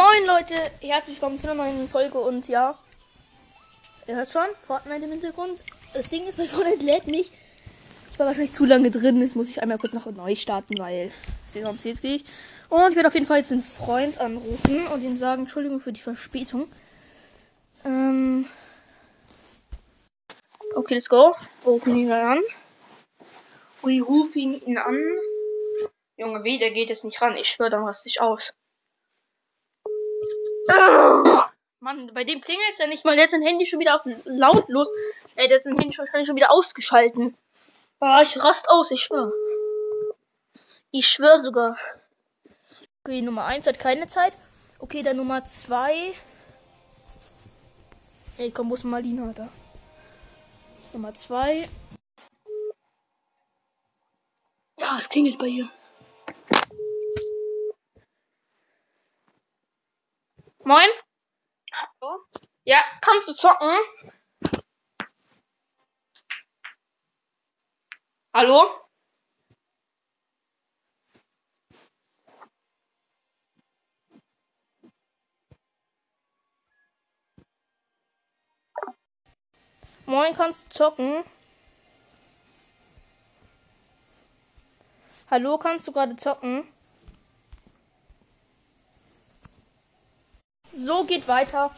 Moin Leute, herzlich willkommen zu einer neuen Folge und ja, ihr hört schon, Fortnite im Hintergrund. Das Ding ist, mein Fortnite lädt nicht. Ich war wahrscheinlich zu lange drin, jetzt muss ich einmal kurz noch neu starten, weil sonst jetzt gehe ich. Und ich werde auf jeden Fall jetzt einen Freund anrufen und ihm sagen, Entschuldigung für die Verspätung. Ähm okay, let's go. Rufen ihn an. Wir rufen ihn an. Junge, wie, der geht jetzt nicht ran. Ich schwöre, dann raste ich aus. Mann, bei dem klingelt es ja nicht mal. Der hat sein Handy schon wieder auf lautlos. Ey, der hat sein Handy wahrscheinlich schon wieder ausgeschalten. Ah, ich rast aus, ich schwör. Ich schwör sogar. Okay, Nummer 1 hat keine Zeit. Okay, dann Nummer 2. Ey, komm, wo ist Marlina da? Nummer 2. Ja, es klingelt bei ihr. Moin. Hallo? Ja, kannst du zocken? Hallo? Moin, kannst du zocken? Hallo, kannst du gerade zocken? So geht weiter.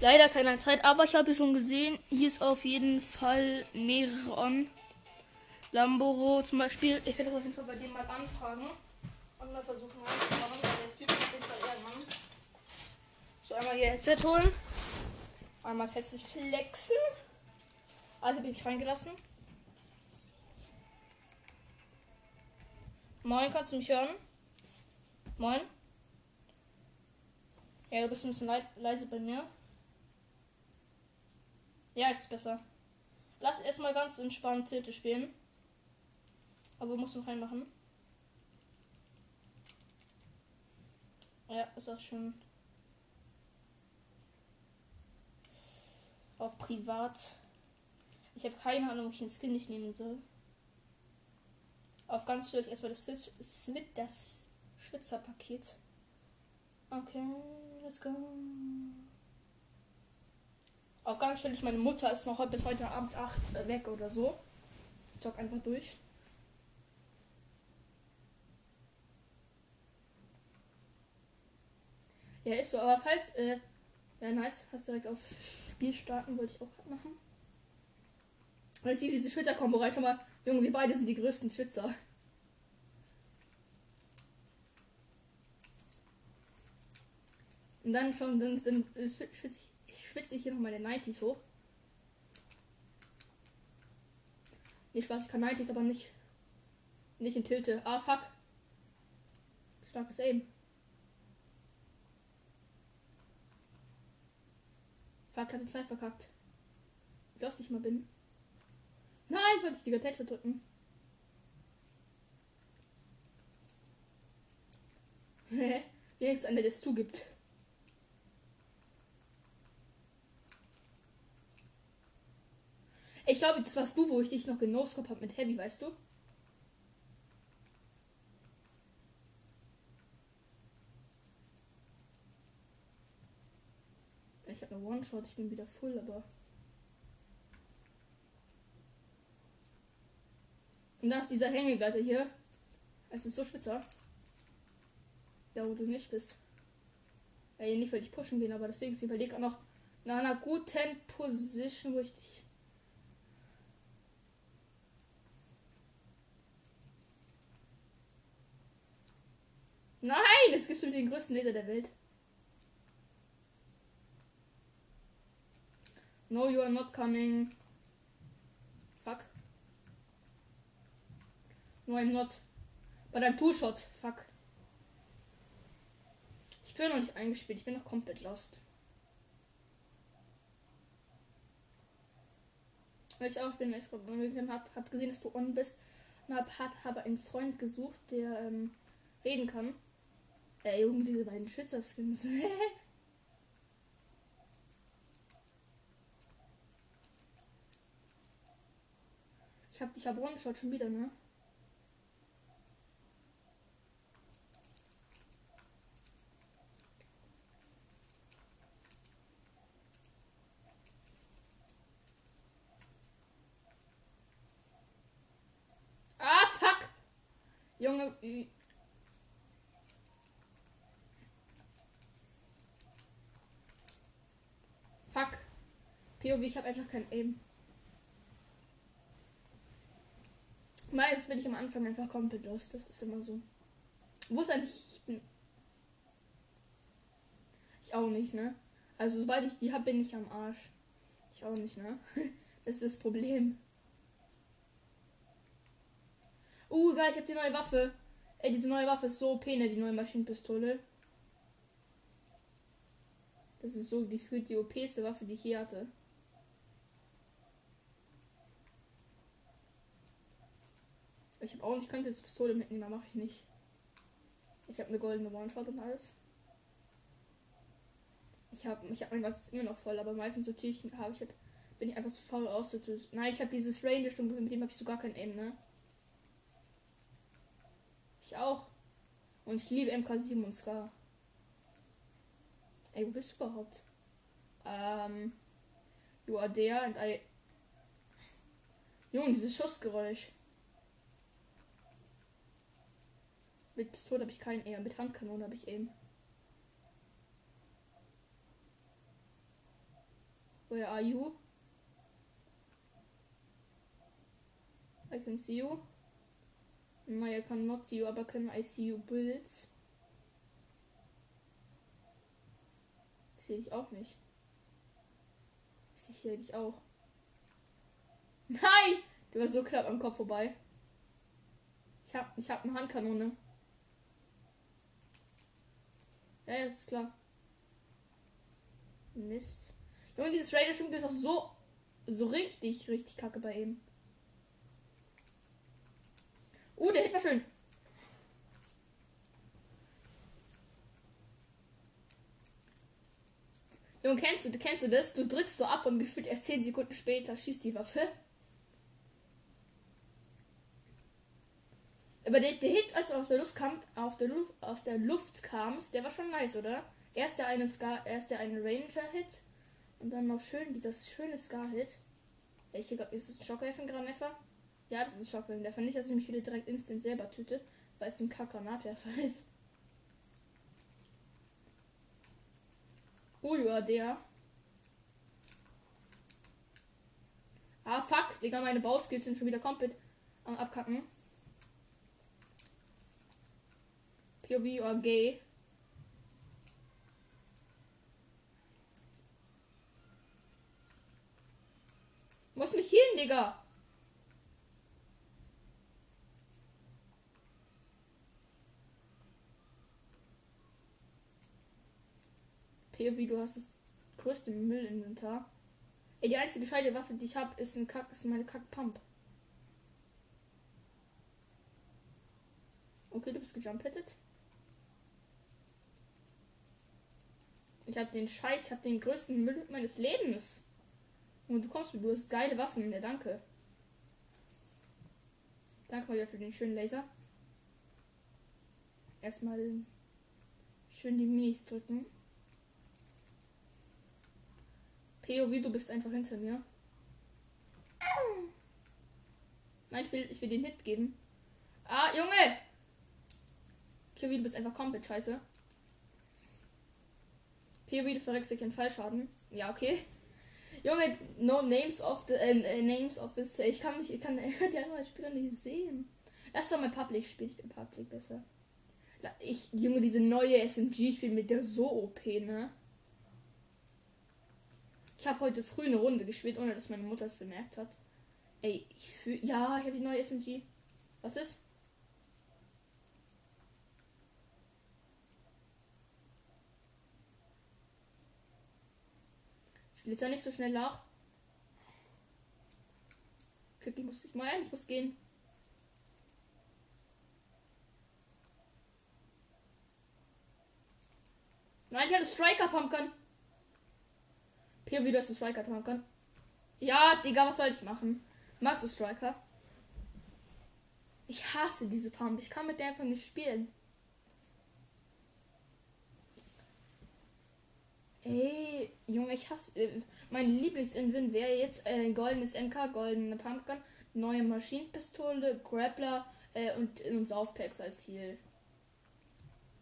Leider keine Zeit, aber ich habe schon gesehen, hier ist auf jeden Fall mehrere on. Lamboro zum Beispiel. Ich werde das auf jeden Fall bei dem mal anfragen und mal versuchen reinzumachen. Der ist typisch auf jeden Fall Ehrenmann. So, einmal hier Headset holen. Einmal das Headset flexen. Also bin ich reingelassen. Moin, kannst du mich hören? Moin. Ja, du bist ein bisschen leise bei mir. Ja, jetzt besser. Lass erstmal ganz entspannt Tilte spielen. Aber musst noch reinmachen. Ja, ist auch schon. Auf privat. Ich habe keine Ahnung, welchen Skin ich nehmen soll. Auf ganz ich erstmal das, Smith, das Schwitzer-Paket. Okay, let's go. Auf ganz stelle ich meine Mutter ist noch bis heute Abend 8 äh, weg oder so. Ich zock einfach durch. Ja, ist so, aber falls, äh, ja, nice, hast direkt auf Spiel starten, wollte ich auch gerade machen. Weil sie diese Schwitzer-Kombo rein, schon mal, Junge, wir beide sind die größten Schwitzer. Und dann schon, dann, dann schwitze ich, schwitze ich hier nochmal den 90s hoch. Nee, Spaß, ich kann 90s, aber nicht. Nicht in Tilte. Ah, fuck. Starkes Aim. Fuck, hat den Zeit verkackt. Wie lost ich mal bin. Nein, wollte ich die Gatette drücken. Wenigstens einer, der es zugibt. Ich glaube, das warst du, wo ich dich noch genoscope habe mit Heavy, weißt du? Ich habe eine One-Shot, ich bin wieder full, aber. Und nach dieser Hängegleiter hier. Es ist so spitzer. Da wo du nicht bist. Ja, nicht, weil ich pushen gehen, aber deswegen ist überlegt auch noch nach einer guten Position, wo ich dich Nein, es gibt schon den größten Laser der Welt. No, you are not coming. Fuck. No, I'm not. But I'm two shot. Fuck. Ich bin noch nicht eingespielt. Ich bin noch komplett lost. Ich auch bin extra hab, hab gesehen, dass du on bist und hab, hab, habe einen Freund gesucht, der ähm, reden kann. Äh, Junge, diese beiden Schwitzer-Skins. ich hab dich aber One-Shot schon wieder, ne? Ah, fuck! Junge, POV, ich habe einfach kein Aim. Meistens bin ich am Anfang einfach komplett los. Das ist immer so. Wo ist eigentlich. Ich bin. Ich auch nicht, ne? Also, sobald ich die hab, bin ich am Arsch. Ich auch nicht, ne? Das ist das Problem. Uh, geil, ich hab die neue Waffe. Ey, diese neue Waffe ist so OP, ne? Die neue Maschinenpistole. Das ist so gefühlt die OPste Waffe, die ich je hatte. Ich habe auch nicht, ich könnte jetzt Pistole mitnehmen, mache ich nicht. Ich habe eine goldene One-Shot und alles. Ich habe ich hab mein ganzes immer noch voll, aber meistens so Tierchen habe ich hab, bin ich einfach zu faul auszutüten. Nein, ich habe dieses Range Stumpf, mit dem habe ich so gar kein Aim, ne? Ich auch. Und ich liebe MK7 und Scar. Ey, wo bist du überhaupt? Ähm. You are there and I. Junge, dieses Schussgeräusch. Mit Pistole habe ich keinen Aim, mit Handkanone habe ich Aim. Where are you? I can see you. No, I cannot see you, aber can I see you builds? Ich sehe dich auch nicht. Ich sehe dich auch. Nein! Du warst so knapp am Kopf vorbei. Ich hab, ich hab eine Handkanone. Ja, das ist klar. Mist. Junge, dieses Raider stimmt ist auch so, so richtig, richtig kacke bei ihm. Uh, der Hit war schön. Junge, kennst du, kennst du das? Du drückst so ab und gefühlt erst 10 Sekunden später schießt die Waffe. Aber der, der Hit, als er aus der Luft kam, auf der Luft, aus der Luft kamst, der war schon nice, oder? Erst der eine Scar, erst der eine Ranger-Hit und dann noch schön dieser schöne Scar-Hit. Welche ist es Schockwaffen-Granatwerfer? Ja, das ist Schockwaffen-Werfer. Nicht, dass ich mich wieder direkt instant selber töte, weil es ein Kack-Granatwerfer ist. Oh ja, der. Ah, fuck, Digga, meine Bauskills sind schon wieder komplett am Abkacken. POV or gay. Muss mich healen, Digga. POV, du hast das größte Müllinventar. Ey, die einzige gescheite Waffe, die ich habe, ist ein Kack, ist meine Kack-Pump. Okay, du bist gejumpettet. Ich habe den Scheiß, ich habe den größten Müll meines Lebens. Und du kommst du hast geile Waffen. Ja, danke. Danke mal für den schönen Laser. Erstmal schön die Minis drücken. POV, du bist einfach hinter mir. Nein, ich will, ich will den Hit geben. Ah, Junge! POV, du bist einfach komplett scheiße. POV, du verreckst dich in Fallschaden. Ja, okay. Junge, no names of the äh, äh, names of this. Ich kann mich, ich kann die anderen Spieler nicht sehen. Lass doch mal Public spielen. Ich bin Public besser. Ich, Junge, diese neue SMG spielt mit der so OP, ne? Ich habe heute früh eine Runde gespielt, ohne dass meine Mutter es bemerkt hat. Ey, ich fühl, ja, ich habe die neue SMG. Was ist? Jetzt ja nicht so schnell nach. Ich muss ich mal ein, ich muss gehen. Nein, ich habe Striker Pumpkin. Hier wieder ist ein Striker Pumpkin. Ja, Digga, was soll ich machen? Magst du Striker? Ich hasse diese Pump. Ich kann mit der einfach nicht spielen. Ey, Junge, ich hasse. Äh, mein Lieblings-Invent wäre jetzt äh, ein goldenes MK, goldene Pumpgun, neue Maschinenpistole, Grappler, Äh, und, und Saufpacks als Ziel.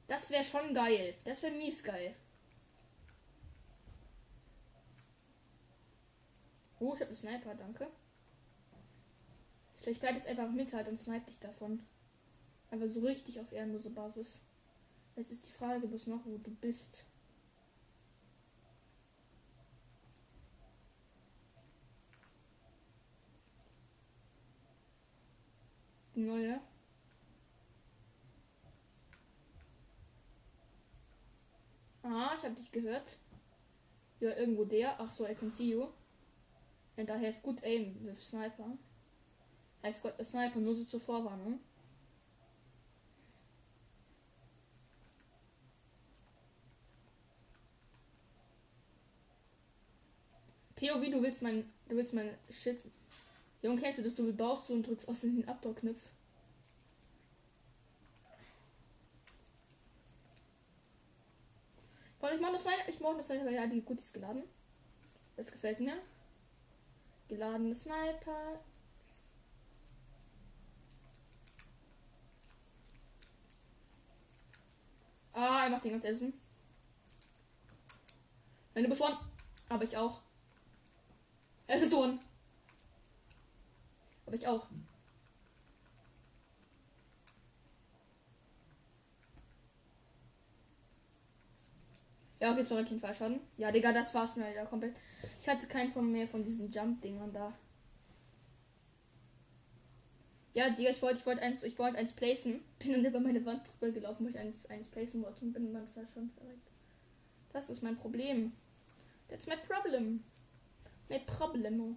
Das wäre schon geil. Das wäre mies geil. Oh, ich habe einen Sniper, danke. Vielleicht bleibt es einfach mit halt und snipe dich davon. Aber so richtig auf ehrenlose Basis. Jetzt ist die Frage bloß noch, wo du bist. Die neue. Ah, ich habe dich gehört. Ja, irgendwo der. Ach so, I can see you. And I have good aim with sniper. I've got a sniper, nur so zur Vorwarnung. POV, du willst mein, du willst mein Shit. Junge, kennst du das? Du baust du und drückst aus den Abdruckknopf. ich mache das rein. Ich mache das rein, weil ja die Goodies geladen. Das gefällt mir. Geladene Sniper. Ah, er macht den ganz Essen. Nein, du bist one. Aber ich auch. Es ist one. Aber ich auch. Ja, okay, zurück in Fallschaden. Ja, Digga, das war's mir wieder komplett. Ich hatte keinen von mehr von diesen Jump-Dingern da. Ja, Digga, ich wollte ich wollte eins, ich wollte eins placen. Bin dann über meine Wand drüber gelaufen, wo ich eins, eins placen wollte und bin dann schon verreckt. Das ist mein Problem. That's my problem. My problem.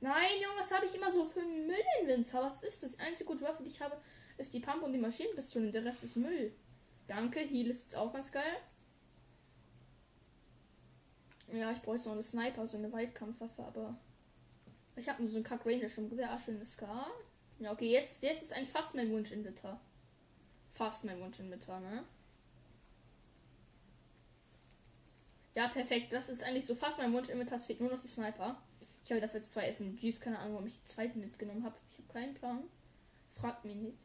Nein, Junge, was habe ich immer so für Müll im Winter? Was ist das? Einzige gute Waffe, die ich habe, ist die Pump und die Maschinenpistole. Der Rest ist Müll. Danke, Heal ist jetzt auch ganz geil. Ja, ich bräuchte noch eine Sniper, so eine Weitkampfwaffe, aber ich habe nur so ein Kack Ranger schon Gewehr, schönes Scar. Ja, okay, jetzt, jetzt ist eigentlich fast mein Wunsch in Inventar. Fast mein Wunsch in Inventar, ne? Ja, perfekt. Das ist eigentlich so fast mein Wunsch. Inventar. Es fehlt nur noch die Sniper. Ich habe dafür jetzt zwei SMGs. Keine Ahnung, warum ich die zweite mitgenommen habe. Ich habe keinen Plan. Fragt mich nicht.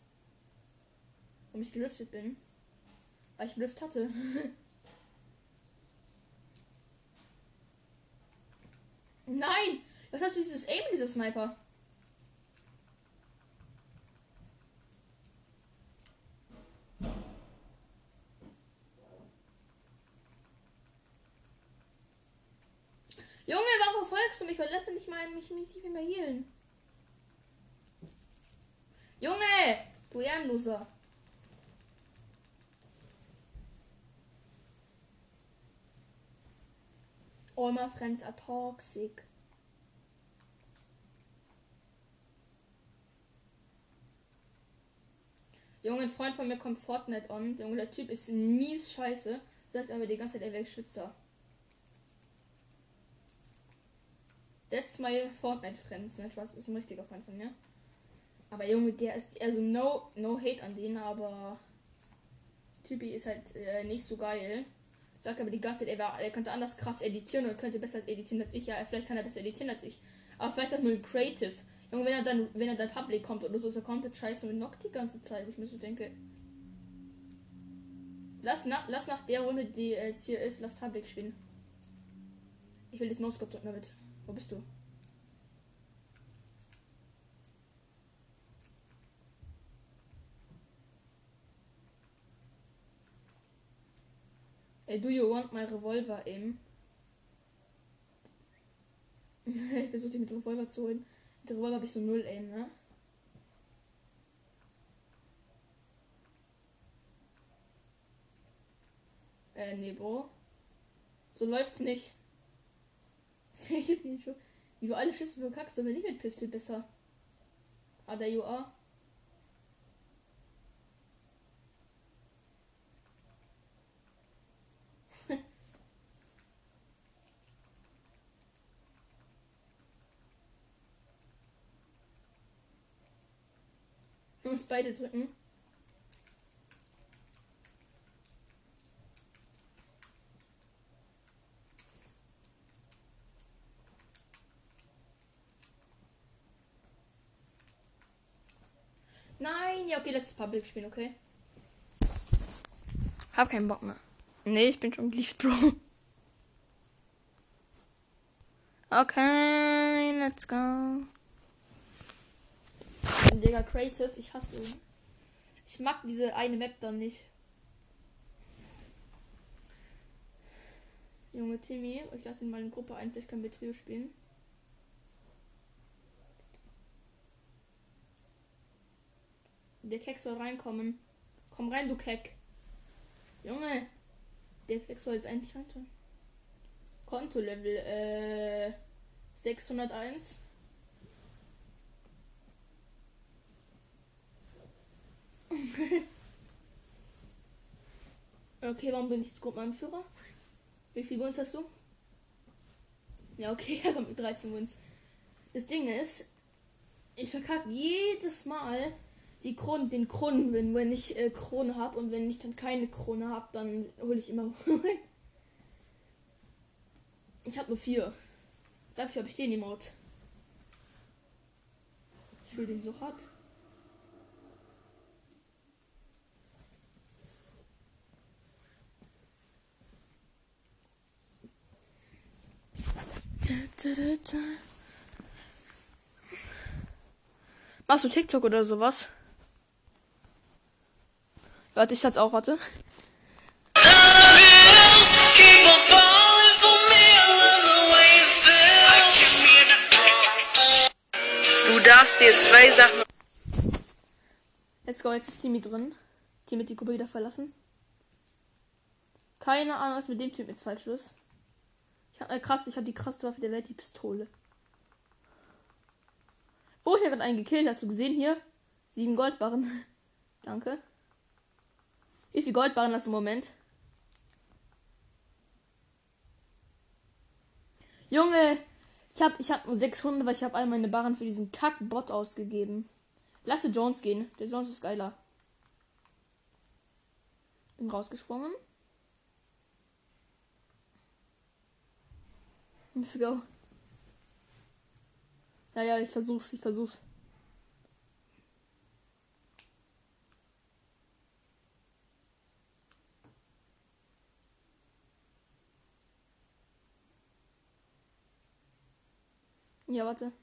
Warum ich gelüftet bin. Weil ich Lüft hatte. Nein! Was hast du dieses Aim, dieser Sniper? Junge, warum verfolgst du mich? Verlasse nicht mal mich, mich nicht mehr healen. Junge, du Ehrenloser. All my friends are toxic. Junge, ein Freund von mir kommt Fortnite on. Junge, der Typ ist mies scheiße. Sagt aber die ganze Zeit, er wäre Schützer. That's my Fortnite Friends, ne? Was ist ein richtiger Freund von mir. Aber Junge, der ist also no no hate an den, aber Typi ist halt äh, nicht so geil. Sagt aber die ganze Zeit, er, war, er könnte anders krass editieren und könnte besser editieren als ich. Ja, vielleicht kann er besser editieren als ich. Aber vielleicht auch nur in Creative. Junge, wenn er dann, wenn er dann Public kommt oder so, ist er komplett scheiße und knockt die ganze Zeit. Ich mir so denke. Lass nach, lass nach der Runde, die jetzt hier ist, lass Public spielen. Ich will das No-Scope drücken damit. Wo bist du? Hey, do you want my revolver aim? ich versuche die mit Revolver zu holen. Mit Revolver ich so null aim, ne? Äh, nee, Bro. So läuft's nicht. Du alle Schüsse verkackst, aber nicht mit Pistol besser. Ah, der are. uns beide drücken. Ja, okay, letztes Public spielen, okay? Hab keinen Bock mehr. Nee, ich bin schon geliebt, Bro. Okay, let's go. Digga, Creative, ich hasse ihn. Ich mag diese eine Map dann nicht. Junge Timmy, ich lasse ihn mal in Gruppe ein, vielleicht können wir Trio spielen. Der Keck soll reinkommen. Komm rein, du Keck. Junge. Der Keck soll jetzt eigentlich rein. Konto-Level, äh, 601. okay, warum bin ich jetzt Gruppenanführer? Wie viel Wins hast du? Ja, okay, er kommt mit 13 Wins. Das Ding ist, ich verkacke jedes Mal die Kronen, den Kronenwin, wenn ich äh, Krone habe und wenn ich dann keine Krone habe, dann hole ich immer. ich habe nur vier. Dafür habe ich den Emote. Ich will den so hart. Machst du TikTok oder sowas? Warte, ich hat's auch, warte. Du darfst dir zwei Sachen. Let's go, jetzt ist Timmy drin. Timmy die Gruppe wieder verlassen. Keine Ahnung, was mit dem Typ jetzt falsch ist. Ich hab, äh, krass, ich habe die krasseste Waffe der Welt, die Pistole. Oh, ich habe gerade einen gekillt. Hast du gesehen hier? Sieben Goldbarren. Danke. Wie viel Goldbarren hast du im Moment? Junge, ich habe ich hab nur 600, weil ich habe all meine Barren für diesen Kack-Bot ausgegeben. Lasse Jones gehen. Der Jones ist geiler. Bin rausgesprungen. Let's go. Ja, ja, ich versuch's, ich versuch's. Ja, warte.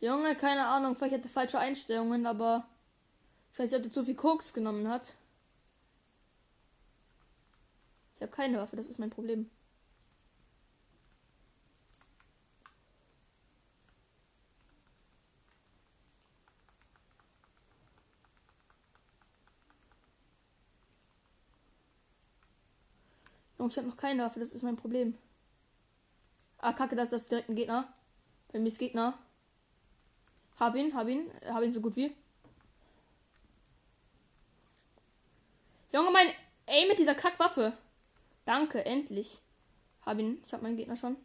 Junge, keine Ahnung, vielleicht hatte falsche Einstellungen, aber nicht, ob der zu viel Koks genommen hat. Ich habe keine Waffe, das ist mein Problem. Ich habe noch keine Waffe, das ist mein Problem. Ah, kacke, das ist direkt ein Gegner. Bei mir ist Gegner. Hab ihn, hab ihn, hab ihn so gut wie. Junge, mein Ey mit dieser Kackwaffe. Danke, endlich. Hab ihn. Ich hab meinen Gegner schon.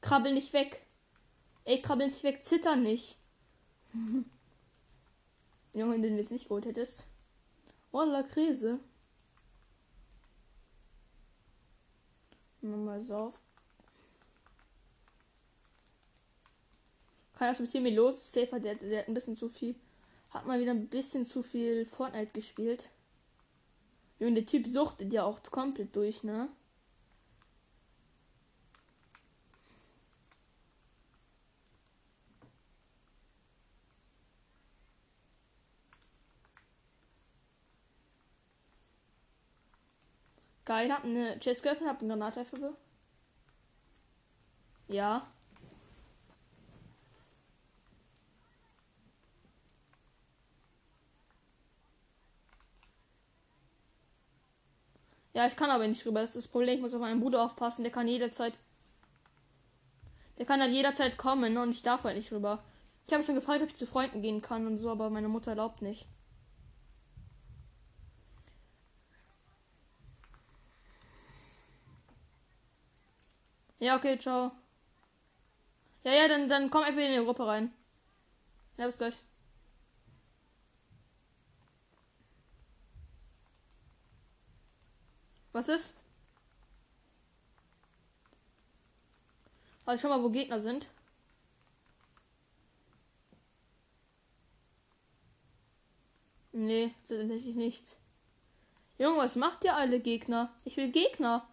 Krabbel nicht weg. Ey, krabbel nicht weg. Zitter nicht. Junge, wenn du den jetzt nicht geholt hättest. Oh, la Krise. Nochmal sauf. Kann das mit Timmy los? Safer, der, der hat ein bisschen zu viel. Hat mal wieder ein bisschen zu viel Fortnite gespielt. Und der Typ suchtet ja auch komplett durch, ne? Geil, hab eine Chest geöffnet, hab eine Granatwerfer. Ja. Ja, ich kann aber nicht rüber. Das ist das Problem. Ich muss auf meinen Bruder aufpassen. Der kann jederzeit. Der kann halt jederzeit kommen und ich darf halt nicht rüber. Ich habe schon gefragt, ob ich zu Freunden gehen kann und so, aber meine Mutter erlaubt nicht. Ja, okay, ciao. Ja, ja, dann, dann komm einfach in die Gruppe rein. Ja, bis gleich. Was ist? Warte, schau mal, wo Gegner sind. Nee, tatsächlich nichts. Junge, was macht ihr alle Gegner? Ich will Gegner.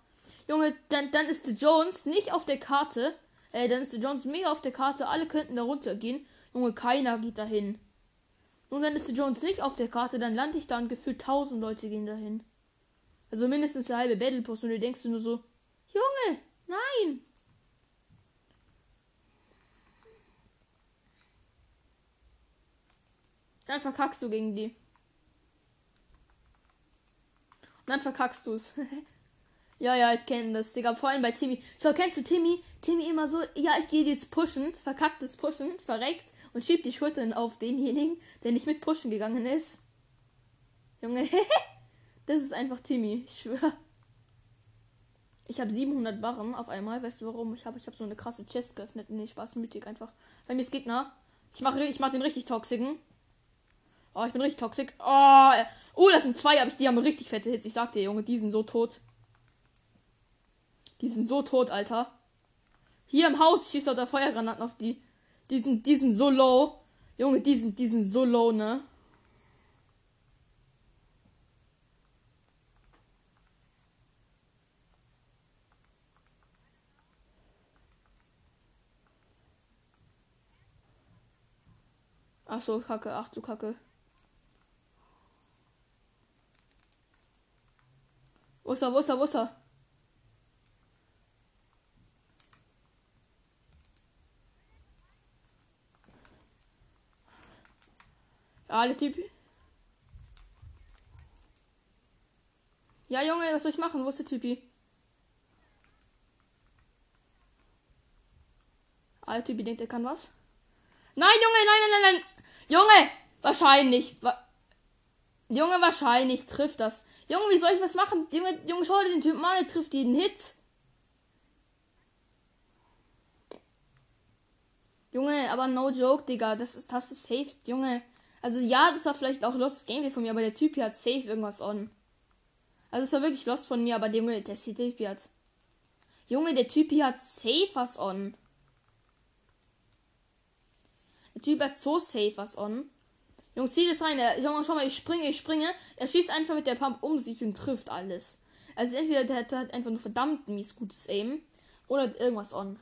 Junge, dann, dann ist der Jones nicht auf der Karte. Äh, dann ist der Jones mega auf der Karte. Alle könnten da runtergehen. Junge, keiner geht dahin. Und dann ist der Jones nicht auf der Karte. Dann lande ich da und gefühlt tausend Leute gehen dahin. Also mindestens der halbe Battle Post. Und du denkst du nur so, Junge, nein. Dann verkackst du gegen die. Und dann verkackst du es. ja, ja, ich kenne das, Digga. Vor allem bei Timmy. Schau, kennst du Timmy? Timmy immer so, ja, ich gehe jetzt pushen, verkackt das Pushen, verreckt und schiebt die Schultern auf denjenigen, der nicht mit pushen gegangen ist. Junge, das ist einfach Timmy, ich schwör. Ich habe 700 Barren auf einmal. Weißt du warum? Ich habe ich hab so eine krasse Chest geöffnet. Nee, Spaß, mütig einfach. Bei mir ist Gegner. Ich mache ich mach den richtig toxischen. Oh, ich bin richtig toxisch. Oh, oh, das sind zwei, aber ich, die haben richtig fette Hits. Ich sag dir, Junge, die sind so tot. Die sind so tot, Alter. Hier im Haus schießt er da Feuergranaten auf die. Die sind, die sind so low. Junge, die sind, die sind so low, ne? Ach so, Kacke, ach du Kacke. Wo ist er, wo ist er, wo ist er? Der Typ. Ja, Junge, was soll ich machen? Wo ist der Typi? Alter Typi denkt, er kann was. Nein, Junge, nein, nein, nein, nein. Junge, wahrscheinlich. Wa Junge, wahrscheinlich trifft das. Junge, wie soll ich was machen? Junge, Junge, schau dir den Typen an, der trifft jeden Hit. Junge, aber no joke, Digga. Das ist, das ist safe, Junge. Also ja, das war vielleicht auch Lost Gameplay von mir, aber der Typ hier hat safe irgendwas on. Also es war wirklich Lost von mir, aber der Junge, der Typ hier hat. Junge, der Typ hier hat safe was on. Der Typ hat so safe was on. Jungs, zieh das rein. Der, Junge, schau mal, ich springe, ich springe. Er schießt einfach mit der Pump um sich und trifft alles. Also entweder der, der hat einfach nur verdammt mies gutes Aim oder irgendwas on.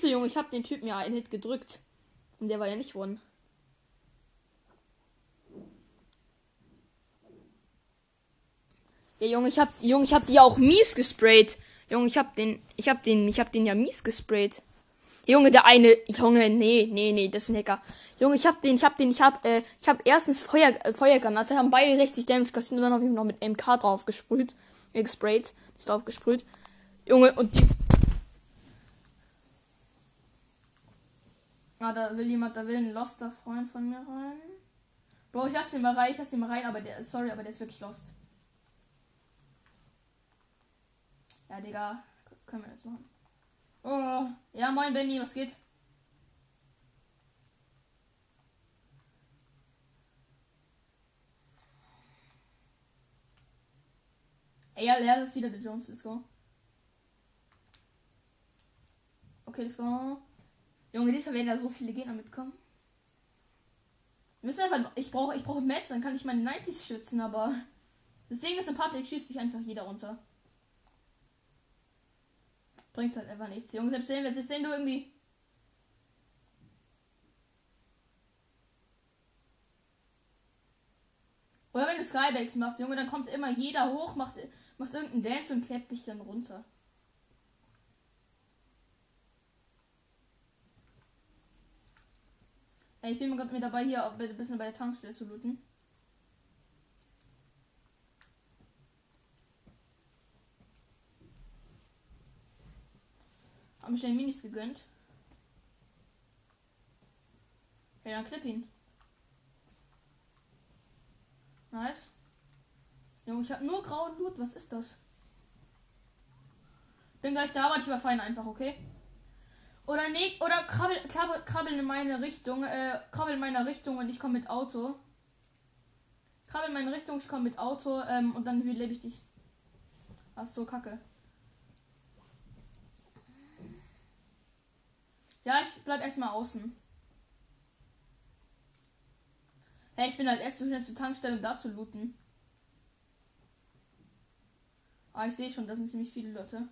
So, Junge, ich hab den Typen ja einen Hit gedrückt. Und der war ja nicht one. Ja, Junge, ich hab, Junge, ich hab die auch mies gesprayt. Junge, ich hab den, ich hab den, ich hab den ja mies gesprayt. Junge, der eine, Junge, nee, nee, nee, das ist ein Hacker. Junge, ich hab den, ich hab den, ich hab, äh, ich hab erstens Feuer, äh, Feuergranate, haben beide 60 Damage kassiert und dann hab ich noch mit MK drauf gesprüht, äh, gesprayt, nicht drauf gesprüht. Junge, und die. Ah, da will jemand, da will ein loster Freund von mir rein. Bro, ich lass den mal rein, ich lass den mal rein, aber der, sorry, aber der ist wirklich lost. Ja, Digga. Was können wir jetzt machen? Oh. Ja, moin, Benny, was geht? Ey, ja, leer ist wieder der Jones. Let's go. Okay, let's go. Junge, diesmal werden da so viele Gegner mitkommen. Wir müssen einfach. Ich brauche ich brauche Metz, dann kann ich meine 90s schützen, aber. Das Ding ist, im Public schießt sich einfach jeder runter. Bringt halt einfach nichts. Junge, selbst wenn, selbst wenn du irgendwie. Oder wenn du Skybacks machst, Junge, dann kommt immer jeder hoch, macht, macht irgendeinen Dance und klebt dich dann runter. Ich bin gerade mit dabei, hier ein bisschen bei der Tankstelle zu looten. Hab mir schnell Minis gegönnt. Ja, dann klipp ihn. Nice. Junge, ich hab nur grauen Loot. Was ist das? Bin gleich da, aber ich überfallen einfach, okay? Oder nee, oder krabbel, krabbel, krabbel in meine Richtung. Äh, krabbel in meiner Richtung und ich komme mit Auto. Komm in meine Richtung, ich komme mit Auto ähm, und dann lebe ich dich. Ach so, kacke. Ja, ich bleib erstmal außen. Hey, ich bin halt erst so schnell zur Tankstelle, um da zu looten. Ah, ich sehe schon, da sind ziemlich viele Leute.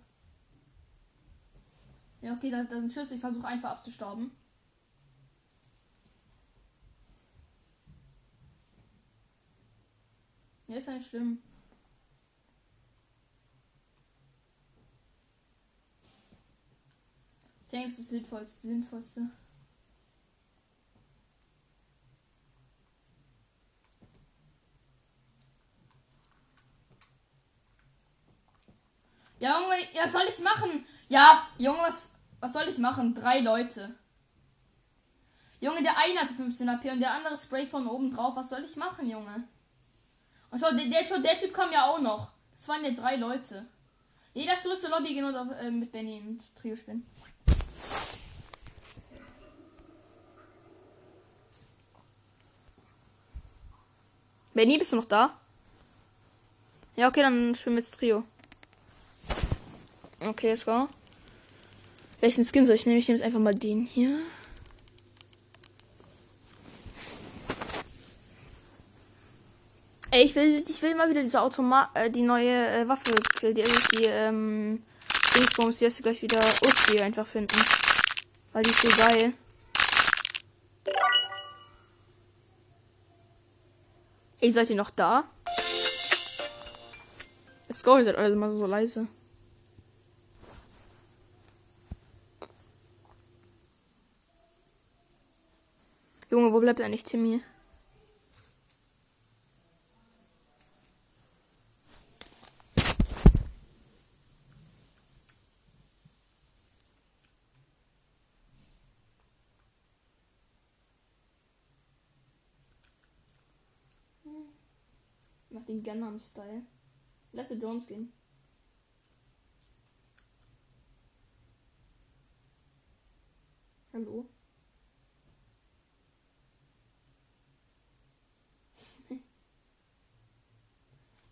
Ja, okay, da, da sind Schüsse. Ich versuche einfach abzustauben. Ja, ist nicht schlimm. Ich denke, das ist das Sinnvollste. Sinnvollste. Ja, Junge, ja, soll ich machen? Ja, Junge, was, was soll ich machen? Drei Leute. Junge, der eine hatte 15 AP und der andere Spray von oben drauf. Was soll ich machen, Junge? Und schau, der, der, der Typ kam ja auch noch. Das waren ja drei Leute. Jeder ist zurück zur Lobby gehen und auf, äh, mit Benny und Trio spielen. Benny, bist du noch da? Ja, okay, dann schwimmen wir jetzt Trio. Okay, let's go. Welchen Skin soll ich nehmen? Ich nehme jetzt einfach mal den hier. Ey, ich will, ich will mal wieder diese Automat, äh, die neue äh, Waffe, die, die, die ähm, Dingsbums jetzt gleich wieder Uzi einfach finden. Weil die ist so geil. Ey, seid ihr noch da? Let's go, ihr seid alle mal so leise. Junge, wo bleibt eigentlich Timmy? Mach den Gangnam Style. Lass den Jones gehen. Hallo?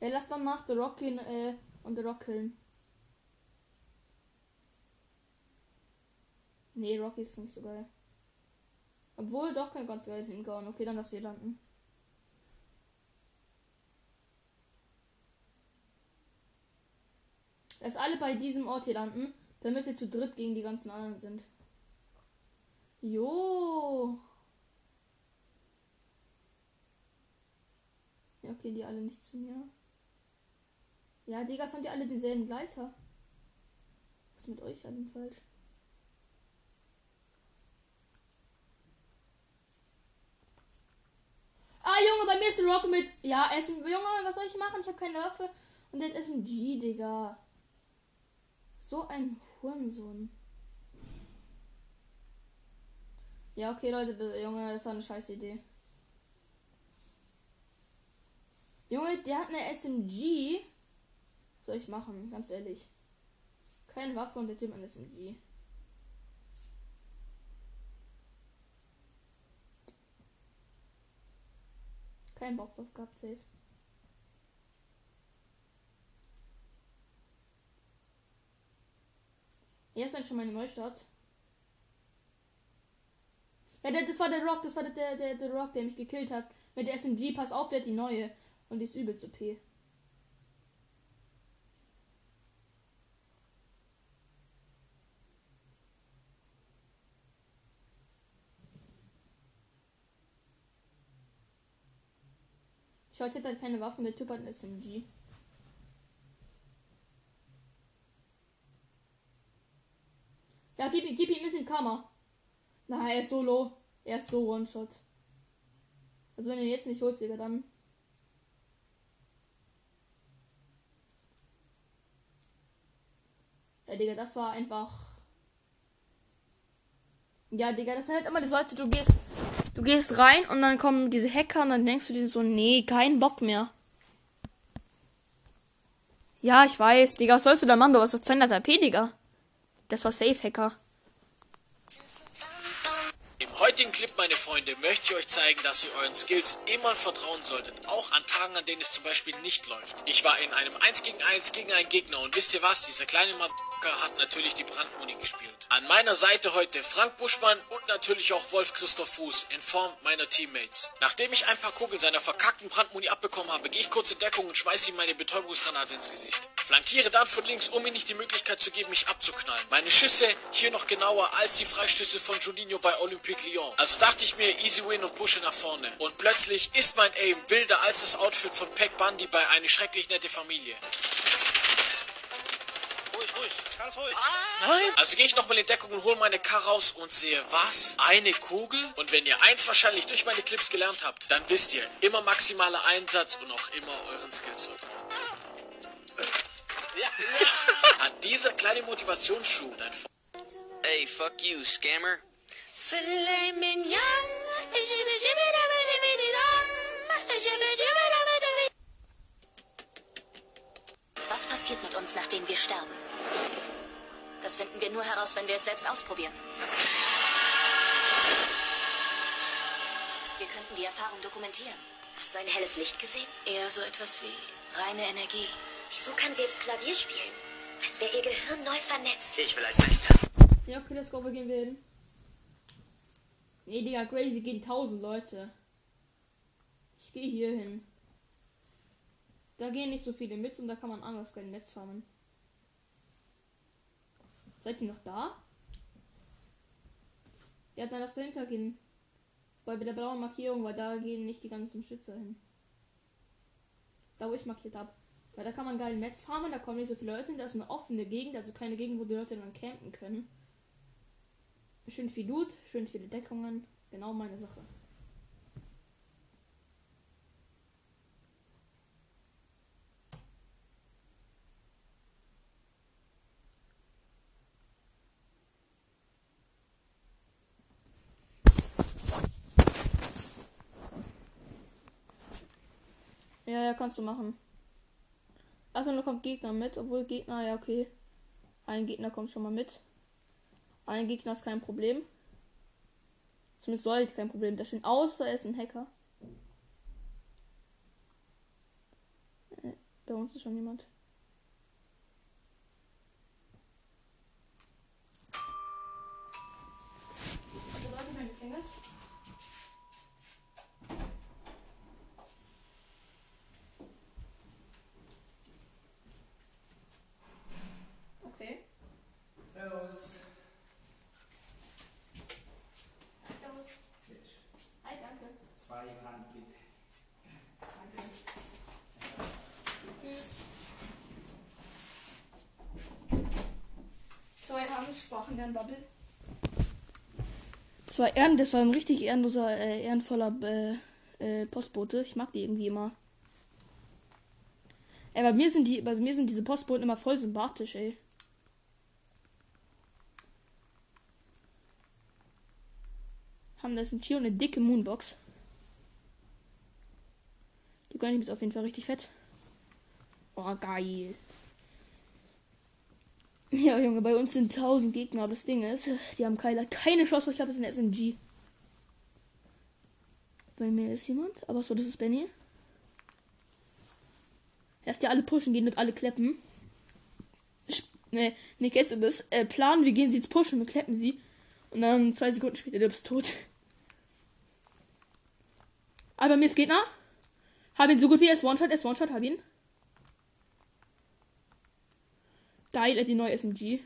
Ja, lass dann nach The Rock gehen äh, und The Rock killen. Nee, Rocky ist nicht so geil. Obwohl, doch kann ganz geil hinkommen. Okay, dann lass hier landen. Dass alle bei diesem Ort hier landen, damit wir zu dritt gegen die ganzen anderen sind. Jo. Ja, okay, die alle nicht zu mir. Ja, Digga, haben die alle denselben Gleiter. Was ist mit euch allen falsch? Ah, Junge, bei mir ist der Rock mit. Ja, Essen. Junge, was soll ich machen? Ich habe keine Waffe. Und jetzt SMG, Digga. So ein Hurensohn. Ja, okay, Leute, der Junge, das war eine scheiß Idee. Junge, der hat eine SMG. Soll ich machen? Ganz ehrlich. Keine Waffe und der Typ ein SMG. Kein Bock drauf gehabt, safe. Hier ist halt schon meine Neustadt. Ja, der, das war der Rock, das war der, der, der, der Rock, der mich gekillt hat. Mit der SMG, pass auf, der hat die neue. Und die ist übel zu P. Ich hatte halt keine Waffen, der Typ hat ein SMG. Ja, gib, gib ihm ein bisschen Kammer. Na, er ist solo. Er ist so One-Shot. Also wenn du jetzt nicht holst, Digga, dann. Ja, Digga, das war einfach. Ja, Digga, das sind halt immer die Leute, du gehst. Du gehst rein und dann kommen diese Hacker und dann denkst du dir so, nee, kein Bock mehr. Ja, ich weiß, Digga, was sollst du da machen? Du hast auf 200 AP, Digga. Das war Safe Hacker. heutigen Clip, meine Freunde, möchte ich euch zeigen, dass ihr euren Skills immer vertrauen solltet. Auch an Tagen, an denen es zum Beispiel nicht läuft. Ich war in einem 1 gegen 1 gegen einen Gegner und wisst ihr was? Dieser kleine Mann hat natürlich die Brandmuni gespielt. An meiner Seite heute Frank Buschmann und natürlich auch Wolf Christoph Fuß in Form meiner Teammates. Nachdem ich ein paar Kugeln seiner verkackten Brandmuni abbekommen habe, gehe ich kurz in Deckung und schmeiße ihm meine Betäubungsgranate ins Gesicht. Flankiere dann von links, um ihm nicht die Möglichkeit zu geben, mich abzuknallen. Meine Schüsse hier noch genauer als die Freistöße von Juninho bei Olympique Lyon. Also dachte ich mir, easy win und pushe nach vorne. Und plötzlich ist mein Aim wilder als das Outfit von Peck Bundy bei Eine schrecklich nette Familie. Ruhig, ruhig, ganz ruhig. Nein. Also gehe ich nochmal in Deckung und hole meine K raus und sehe was? Eine Kugel? Und wenn ihr eins wahrscheinlich durch meine Clips gelernt habt, dann wisst ihr, immer maximaler Einsatz und auch immer euren Skills vertrauen. Ja. Hat dieser kleine Motivationsschub dein Hey, fuck you, scammer. Was passiert mit uns, nachdem wir sterben? Das finden wir nur heraus, wenn wir es selbst ausprobieren. Wir könnten die Erfahrung dokumentieren. Hast du ein helles Licht gesehen? Eher so etwas wie reine Energie. Wieso kann sie jetzt Klavier spielen? Als wäre ihr Gehirn neu vernetzt. Ich will als nächster. Ja, okay, let's go, wo gehen wir hin? Nee, Digga, crazy gehen 1000 Leute. Ich gehe hier hin. Da gehen nicht so viele mit und da kann man anders kein Netz farmen. Seid ihr noch da? Ja, dann lass dahinter gehen. Weil bei der blauen Markierung, weil da gehen nicht die ganzen Schützer hin. Da wo ich markiert habe. Weil da kann man geil Netz farmen, da kommen nicht so viele Leute hin, da ist eine offene Gegend, also keine Gegend, wo die Leute dann campen können. Schön viel Loot, schön viele Deckungen. Genau meine Sache. Kannst du machen. Also, da kommt Gegner mit, obwohl Gegner, ja, okay. Ein Gegner kommt schon mal mit. Ein Gegner ist kein Problem. Zumindest sollte kein Problem. Da steht außer er ist ein Hacker. Äh, Bei uns ist schon jemand. Also Leute, wenn du klingelst. Okay. Servus. Servus. Hi, danke. Zwei Hand bitte. Danke. Tschüss. Zwei Handelssprachen werden Bubble. Das war ehren, das war ein richtig ehrenloser, äh, ehrenvoller äh, äh, Postbote. Ich mag die irgendwie immer. Ey, bei mir sind die, bei mir sind diese Postboten immer voll sympathisch, ey. Haben das ein Tier und eine dicke Moonbox. Die gönne ich mir auf jeden Fall richtig fett. Oh, geil. Ja, Junge, bei uns sind 1000 Gegner, aber das Ding ist, die haben keine, keine Chance, weil ich habe jetzt ein SMG. Bei mir ist jemand, aber so, das ist Benny. Erst ja alle pushen gehen und alle kleppen. Ne, ne, kennst du das? Äh, planen, wir gehen sie jetzt pushen und kleppen sie. Und dann zwei Sekunden später, du bist tot. Aber mir ist Gegner. Hab ihn so gut wie er ist One-Shot, er ist One-Shot, hab ihn. Geil, die neue SMG.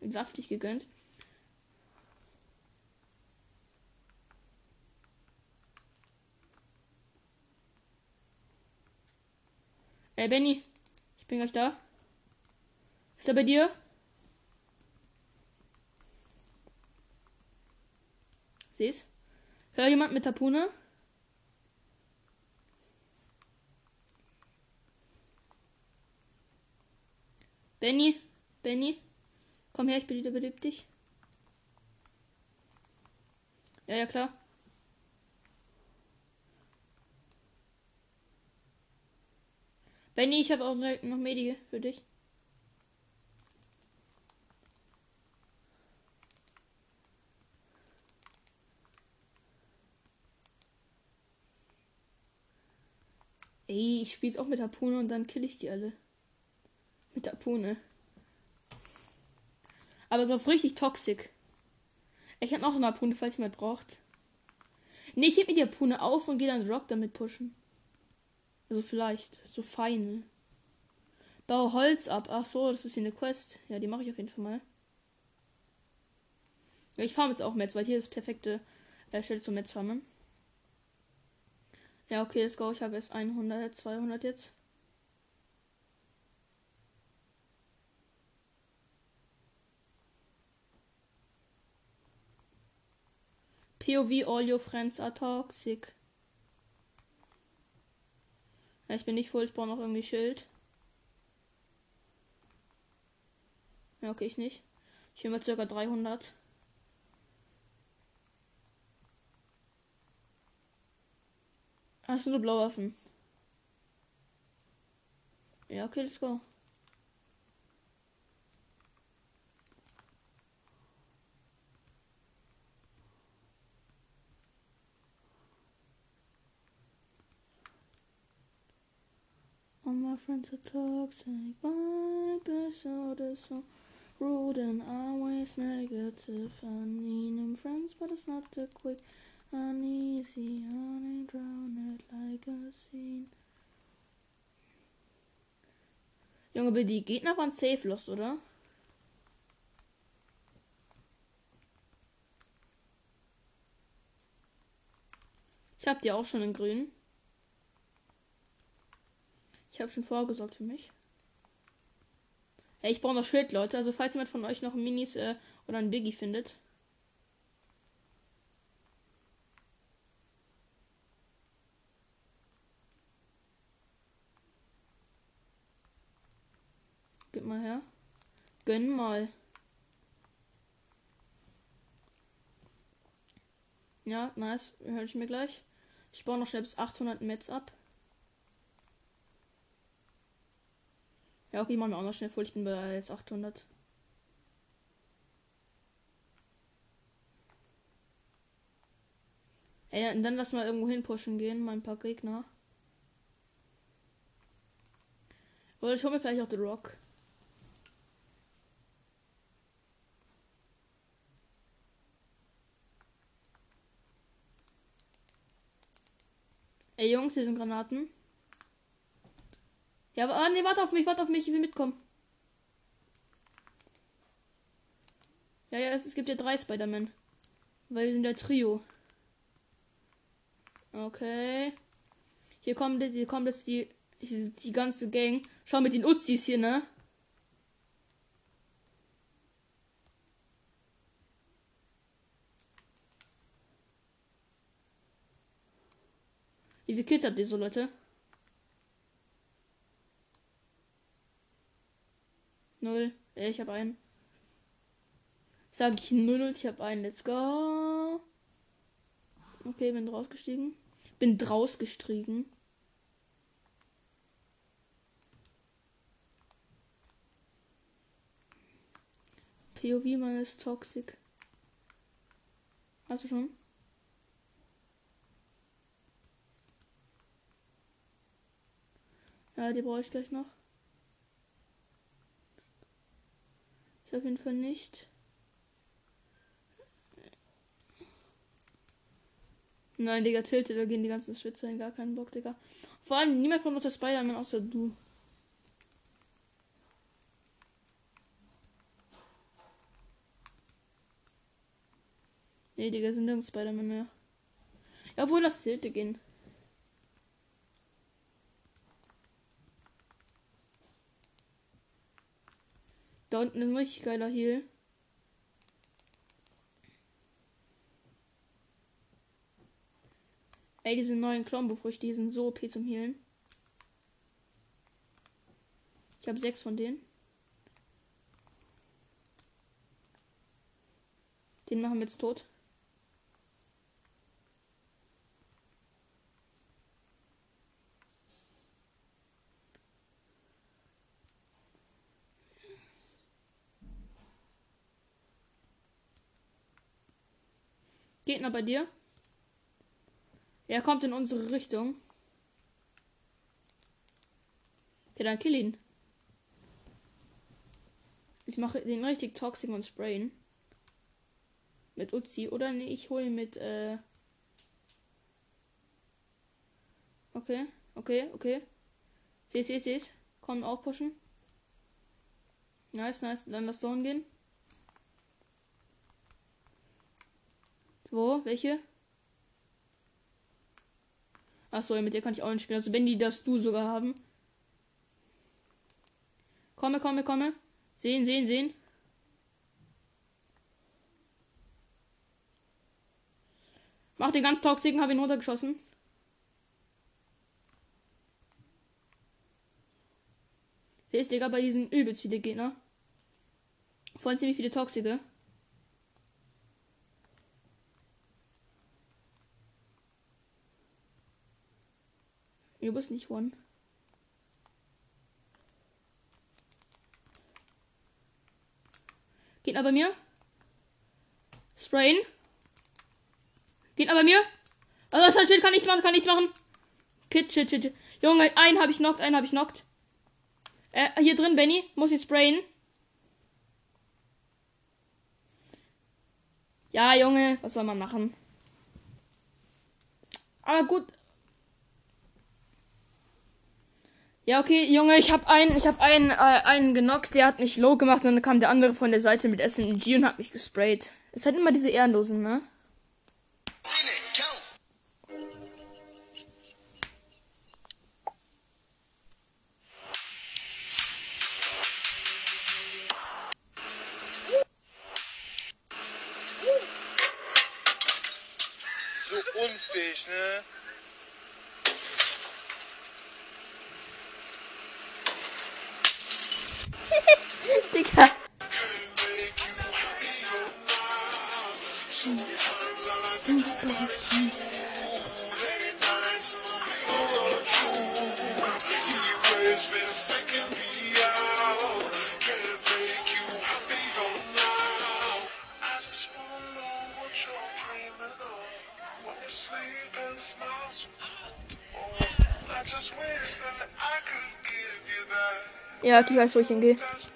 Saftig gegönnt. Ey, Benny. Ich bin gleich da. Ist er bei dir? Sieh's. Hör jemand mit Tapune? Benny, Benny, komm her, ich bin wieder beliebt dich. Ja, ja, klar. Benny, ich habe auch noch Medige für dich. Ey, ich spiel's auch mit Harpune und dann kill ich die alle. Mit Harpune. Aber so richtig toxisch. Ich hab noch eine Harpune, falls jemand braucht. Nee, ich heb mir die Harpune auf und gehe dann Rock damit pushen. Also vielleicht. So feine. Bau Holz ab. Ach so, das ist hier eine Quest. Ja, die mache ich auf jeden Fall mal. Ich farm jetzt auch Metz, weil hier ist perfekte äh, Stelle zum Metz farmen. Ja, okay, let's go. Ich habe erst 100, 200 jetzt. POV, all your friends are toxic. Ja, ich bin nicht voll, ich brauche noch irgendwie Schild. Ja, okay, ich nicht. Ich mal circa 300. Hast du nur Blauwaffen? Ja, okay, let's go. All my friends are toxic, episode is so rude and always negative. I need them friends, but it's not too quick. Uneasy, honey, drown it like a scene. Junge, die Gegner waren safe lost, oder? Ich hab die auch schon in grün. Ich habe schon vorgesorgt für mich. Hey, ich brauche noch Schild, Leute. Also falls jemand von euch noch Minis äh, oder ein Biggie findet. Gib mal her. Gönn mal. Ja, nice. Höre ich mir gleich. Ich baue noch schnell bis 800 Metz ab. Ja, okay, machen wir auch noch schnell voll. Ich bin bei jetzt 800. Ey, und dann lass mal irgendwo hin pushen gehen, mal ein paar Gegner. Oder ich hole mir vielleicht auch The Rock. Ey Jungs, hier sind Granaten. Ja, aber ah, nee, warte auf mich, warte auf mich, ich will mitkommen. Ja, ja, es, es gibt ja drei Spider-Man. Weil wir sind der Trio. Okay. Hier kommt, hier kommt jetzt die, die ganze Gang. Schau mit den Uzis hier, ne? Wie viele Kills habt ihr so, Leute? Null. Ich habe einen. Sag ich null, ich habe einen. Let's go. Okay, bin rausgestiegen. Bin draus gestiegen. POV man ist toxic. Hast du schon? Ja, die brauche ich gleich noch. Auf jeden Fall nicht. Nein, Digga, tilte, da gehen die ganzen Schwitzer in gar keinen Bock, Digga. Vor allem niemand von uns ist Spider-Man außer du. Nee, Digga, sind nirgends Spider-Man mehr. Ja, obwohl das Tilte gehen. Da unten ist ein richtig geiler Heal. Ey, diese neuen Klombo-Früchte, die sind so OP zum Healen. Ich habe sechs von denen. Den machen wir jetzt tot. Gegner bei dir. Er kommt in unsere Richtung. Okay, dann kill ihn. Ich mache den richtig toxic und sprayen. Mit Uzi. Oder nee, ich hole ihn mit, äh. Okay, okay, okay. Seh's, seh's, seh's. Komm, auch pushen. Nice, nice. Dann lass Zone gehen. Wo? Welche? Achso, mit der kann ich auch nicht spielen. Also wenn die das du sogar haben. Komme, komme, komme. Sehen, sehen, sehen. Mach den ganz toxischen, hab ihn runtergeschossen. Seht Digga, bei diesen übelst viele Gegner. Vorhin ziemlich viele Toxike. Übelst nicht one. Geht aber mir. Sprayen. Geht aber mir. Also das Schild kann nichts machen, kann nichts machen. Kid, shit, shit, shit. Junge, einen habe ich knockt, einen habe ich knockt. Äh, hier drin, Benny. Muss ich sprayen. Ja, Junge, was soll man machen? Aber gut. Ja, okay, Junge, ich habe einen, ich habe einen, äh, einen genockt, der hat mich low gemacht und dann kam der andere von der Seite mit SMG und hat mich gesprayt. Es hat immer diese Ehrenlosen, ne? Late nights in the middle of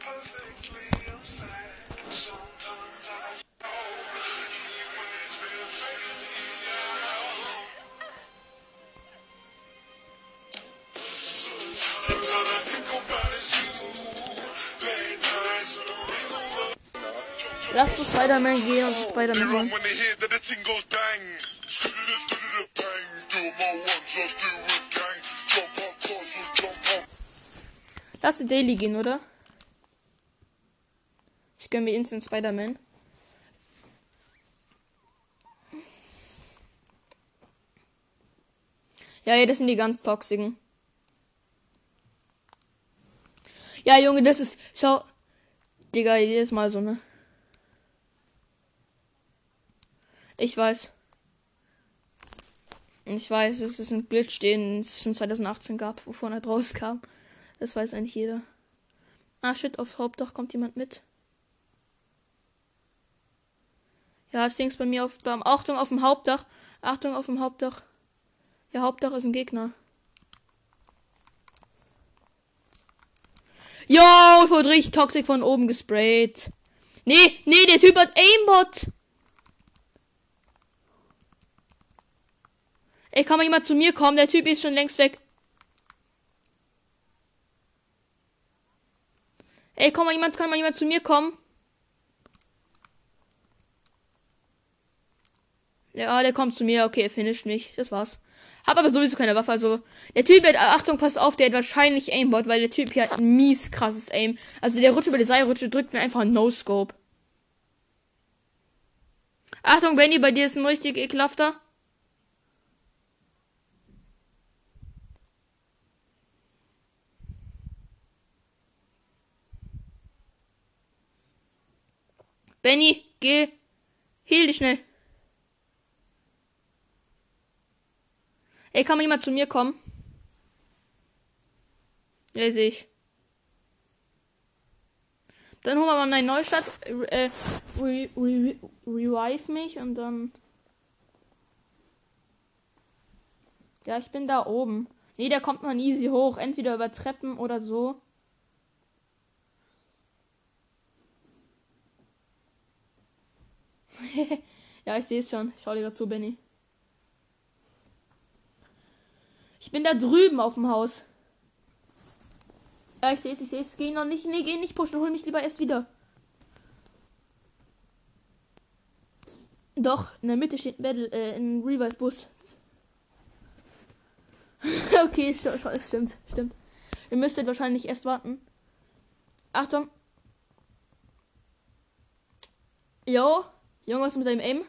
Lass zu Spider-Man gehen und zu Spider-Man holen. Lass zu Daily gehen, oder? Ich gönn mir Instant Spider-Man. Ja, ja, das sind die ganz toxischen. Ja, Junge, das ist. Schau. Digga, jedes Mal so, ne? Ich weiß. Ich weiß, es ist ein Glitch, den es schon 2018 gab, wovon er rauskam. Das weiß eigentlich jeder. Ah, shit, auf Hauptdach kommt jemand mit. Ja, das Ding ist bei mir auf. Beim, Achtung auf dem Hauptdach. Achtung auf dem Hauptdach. Ja, Hauptdach ist ein Gegner. Yo, ich wurde richtig toxisch von oben gesprayt. Nee, nee, der Typ hat Aimbot. Ey, kann mal jemand zu mir kommen? Der Typ ist schon längst weg. Ey, komm mal jemand, kann mal jemand zu mir kommen? Ja, der kommt zu mir. Okay, er finisht mich. Das war's. Hab aber sowieso keine Waffe. Also, der Typ hat, Achtung, pass auf, der hat wahrscheinlich Aimbot, weil der Typ hier hat ein mies krasses Aim. Also, der rutscht über die Seilrutsche, drückt mir einfach ein No-Scope. Achtung, Benny, bei dir ist ein richtig ekelhafter. Benny, geh. Heal dich schnell. Ey, kann mal jemand zu mir kommen? Ja, sehe ich. Dann holen wir mal eine Neustadt. Äh, re, re, revive mich und dann. Ja, ich bin da oben. Nee, da kommt man easy hoch. Entweder über Treppen oder so. ja, ich sehe es schon. Schau dir zu, Benny. Ich bin da drüben auf dem Haus. Ja, ich sehe es, ich sehe es. Geh noch nicht, nee, geh nicht pushen. Hol mich lieber erst wieder. Doch, in der Mitte steht ein Battle, äh, ein Revive-Bus. okay, es stimmt, stimmt. Ihr müsstet wahrscheinlich erst warten. Achtung. Jo, Junge, was ist mit deinem Aim?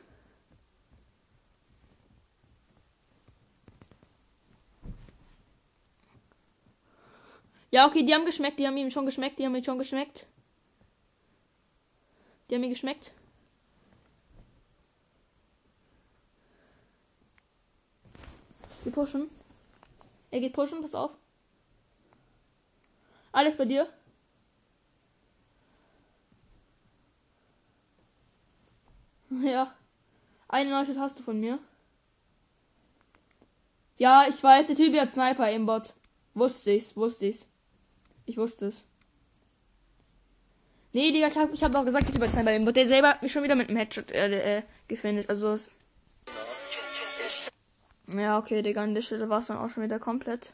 Ja, okay, die haben geschmeckt, die haben ihm schon geschmeckt, die haben ihm schon geschmeckt. Die haben mir geschmeckt. Sie pushen. Er geht pushen, pass auf. Alles bei dir. Ja. Eine Neustadt hast du von mir. Ja, ich weiß, der Typ hat Sniper im Bot. Wusste ich's, wusste ich's. Ich wusste es. Nee, Digga, ich hab, ich hab auch gesagt, ich über Sniper im Bot. Der selber hat mich schon wieder mit einem Headshot äh, äh, gefindet. Also es. Ja, okay, Digga, an der Stelle war es dann auch schon wieder komplett.